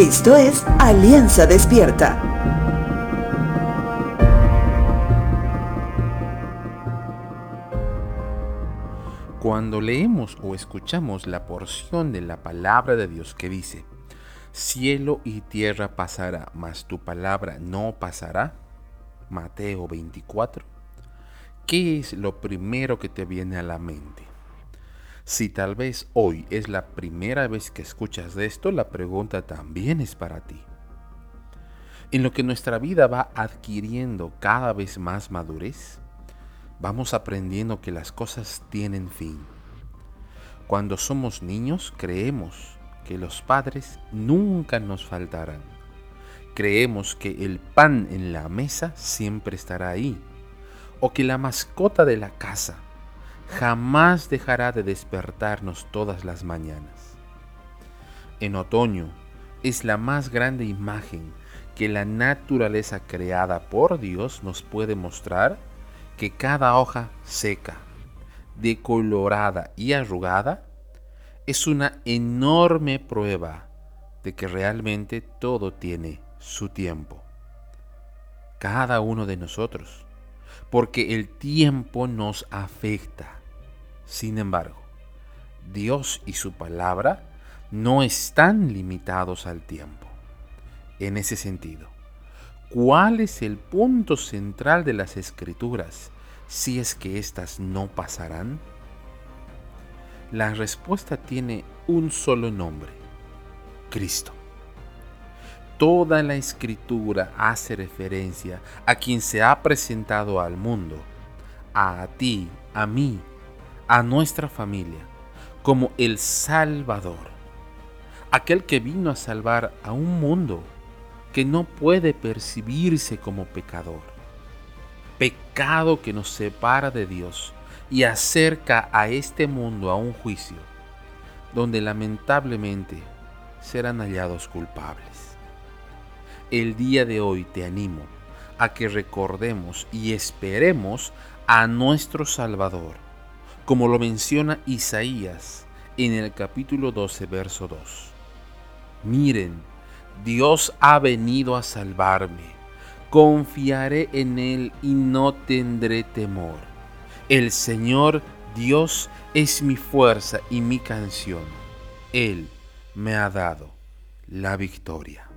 Esto es Alianza Despierta. Cuando leemos o escuchamos la porción de la palabra de Dios que dice, cielo y tierra pasará, mas tu palabra no pasará, Mateo 24, ¿qué es lo primero que te viene a la mente? Si tal vez hoy es la primera vez que escuchas de esto, la pregunta también es para ti. En lo que nuestra vida va adquiriendo cada vez más madurez, vamos aprendiendo que las cosas tienen fin. Cuando somos niños creemos que los padres nunca nos faltarán. Creemos que el pan en la mesa siempre estará ahí, o que la mascota de la casa jamás dejará de despertarnos todas las mañanas. En otoño es la más grande imagen que la naturaleza creada por Dios nos puede mostrar que cada hoja seca, decolorada y arrugada es una enorme prueba de que realmente todo tiene su tiempo. Cada uno de nosotros, porque el tiempo nos afecta sin embargo, Dios y su palabra no están limitados al tiempo. En ese sentido, ¿cuál es el punto central de las escrituras si es que éstas no pasarán? La respuesta tiene un solo nombre, Cristo. Toda la escritura hace referencia a quien se ha presentado al mundo, a ti, a mí, a nuestra familia como el Salvador, aquel que vino a salvar a un mundo que no puede percibirse como pecador, pecado que nos separa de Dios y acerca a este mundo a un juicio donde lamentablemente serán hallados culpables. El día de hoy te animo a que recordemos y esperemos a nuestro Salvador como lo menciona Isaías en el capítulo 12, verso 2. Miren, Dios ha venido a salvarme. Confiaré en Él y no tendré temor. El Señor Dios es mi fuerza y mi canción. Él me ha dado la victoria.